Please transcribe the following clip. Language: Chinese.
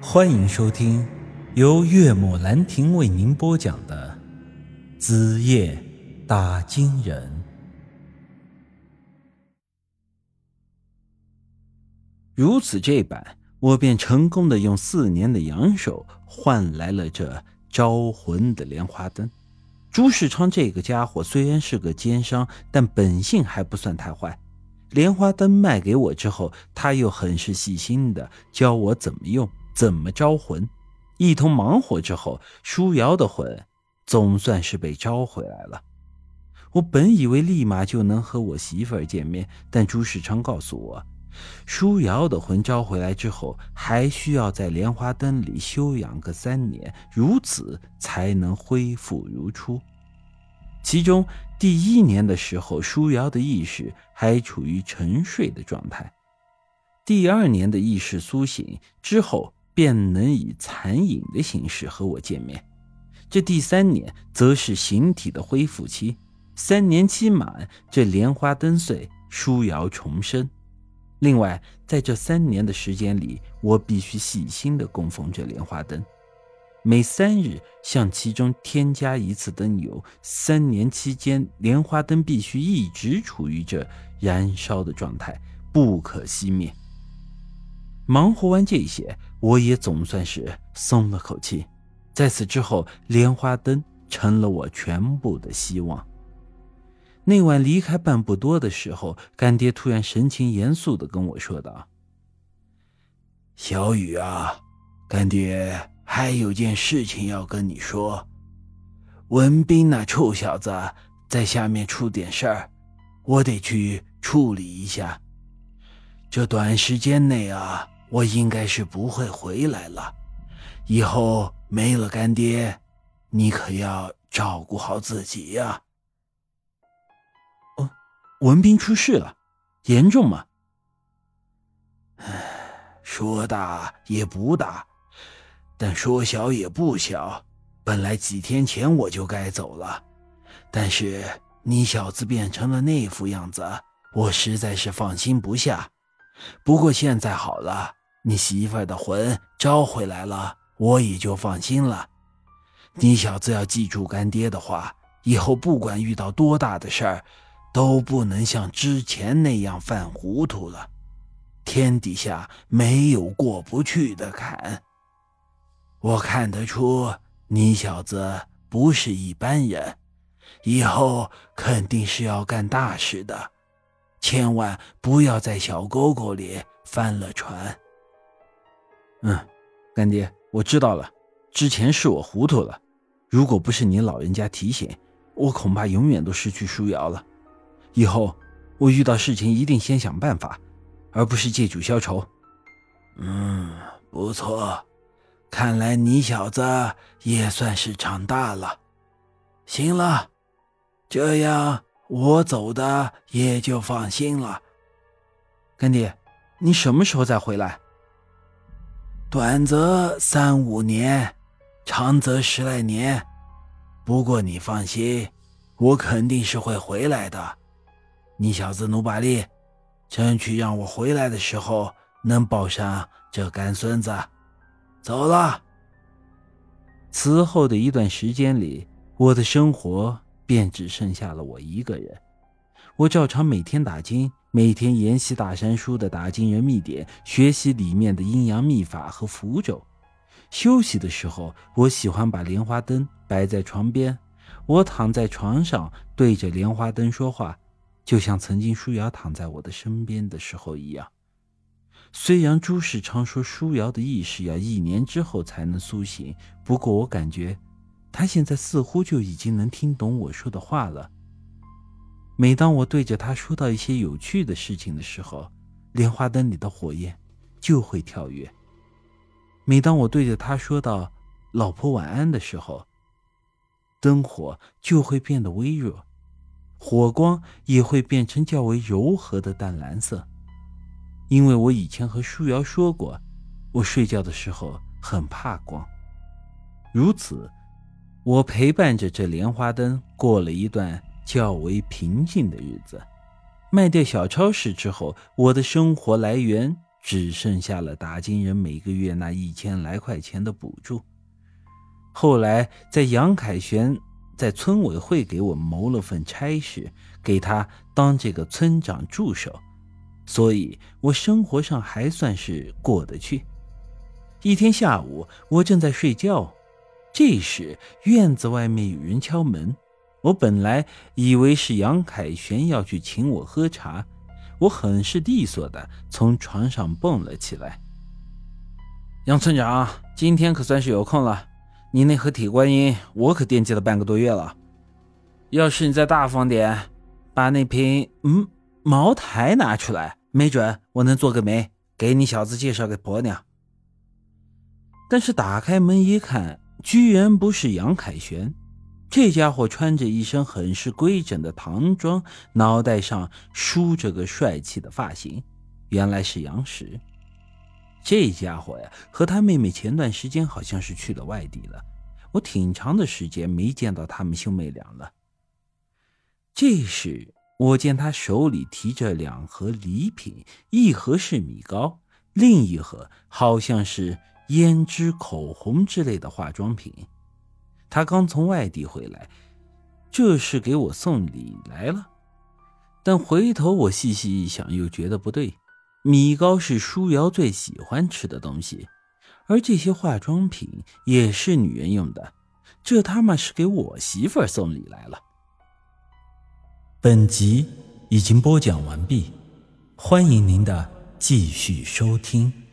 欢迎收听由岳母兰亭为您播讲的《子夜打金人》。如此这般，我便成功的用四年的阳寿换来了这招魂的莲花灯。朱世昌这个家伙虽然是个奸商，但本性还不算太坏。莲花灯卖给我之后，他又很是细心的教我怎么用。怎么招魂？一通忙活之后，舒瑶的魂总算是被招回来了。我本以为立马就能和我媳妇儿见面，但朱世昌告诉我，舒瑶的魂招回来之后，还需要在莲花灯里休养个三年，如此才能恢复如初。其中第一年的时候，舒瑶的意识还处于沉睡的状态；第二年的意识苏醒之后。便能以残影的形式和我见面。这第三年则是形体的恢复期，三年期满，这莲花灯碎，书瑶重生。另外，在这三年的时间里，我必须细心的供奉这莲花灯，每三日向其中添加一次灯油。三年期间，莲花灯必须一直处于这燃烧的状态，不可熄灭。忙活完这些，我也总算是松了口气。在此之后，莲花灯成了我全部的希望。那晚离开半步多的时候，干爹突然神情严肃的跟我说道：“小雨啊，干爹还有件事情要跟你说。文斌那臭小子在下面出点事儿，我得去处理一下。这短时间内啊。”我应该是不会回来了，以后没了干爹，你可要照顾好自己呀。哦，文斌出事了，严重吗？唉，说大也不大，但说小也不小。本来几天前我就该走了，但是你小子变成了那副样子，我实在是放心不下。不过现在好了。你媳妇的魂招回来了，我也就放心了。你小子要记住干爹的话，以后不管遇到多大的事儿，都不能像之前那样犯糊涂了。天底下没有过不去的坎。我看得出你小子不是一般人，以后肯定是要干大事的，千万不要在小沟沟里翻了船。嗯，干爹，我知道了。之前是我糊涂了，如果不是您老人家提醒，我恐怕永远都失去舒瑶了。以后我遇到事情一定先想办法，而不是借酒消愁。嗯，不错，看来你小子也算是长大了。行了，这样我走的也就放心了。干爹，你什么时候再回来？短则三五年，长则十来年。不过你放心，我肯定是会回来的。你小子努把力，争取让我回来的时候能抱上这干孙子。走了。此后的一段时间里，我的生活便只剩下了我一个人。我照常每天打金。每天研习大山书的打金人秘典，学习里面的阴阳秘法和符咒。休息的时候，我喜欢把莲花灯摆在床边，我躺在床上对着莲花灯说话，就像曾经舒瑶躺在我的身边的时候一样。虽然朱世昌说舒瑶的意识要一年之后才能苏醒，不过我感觉他现在似乎就已经能听懂我说的话了。每当我对着他说到一些有趣的事情的时候，莲花灯里的火焰就会跳跃；每当我对着他说到“老婆晚安”的时候，灯火就会变得微弱，火光也会变成较为柔和的淡蓝色。因为我以前和舒瑶说过，我睡觉的时候很怕光。如此，我陪伴着这莲花灯过了一段。较为平静的日子。卖掉小超市之后，我的生活来源只剩下了打金人每个月那一千来块钱的补助。后来在杨凯旋在村委会给我谋了份差事，给他当这个村长助手，所以我生活上还算是过得去。一天下午，我正在睡觉，这时院子外面有人敲门。我本来以为是杨凯旋要去请我喝茶。我很是利索的从床上蹦了起来。杨村长，今天可算是有空了。你那盒铁观音，我可惦记了半个多月了。要是你再大方点，把那瓶嗯茅台拿出来，没准我能做个媒，给你小子介绍个婆娘。但是打开门一看，居然不是杨凯旋。这家伙穿着一身很是规整的唐装，脑袋上梳着个帅气的发型，原来是杨石。这家伙呀，和他妹妹前段时间好像是去了外地了，我挺长的时间没见到他们兄妹俩了。这时，我见他手里提着两盒礼品，一盒是米糕，另一盒好像是胭脂、口红之类的化妆品。他刚从外地回来，这是给我送礼来了。但回头我细细一想，又觉得不对。米糕是舒瑶最喜欢吃的东西，而这些化妆品也是女人用的，这他妈是给我媳妇儿送礼来了。本集已经播讲完毕，欢迎您的继续收听。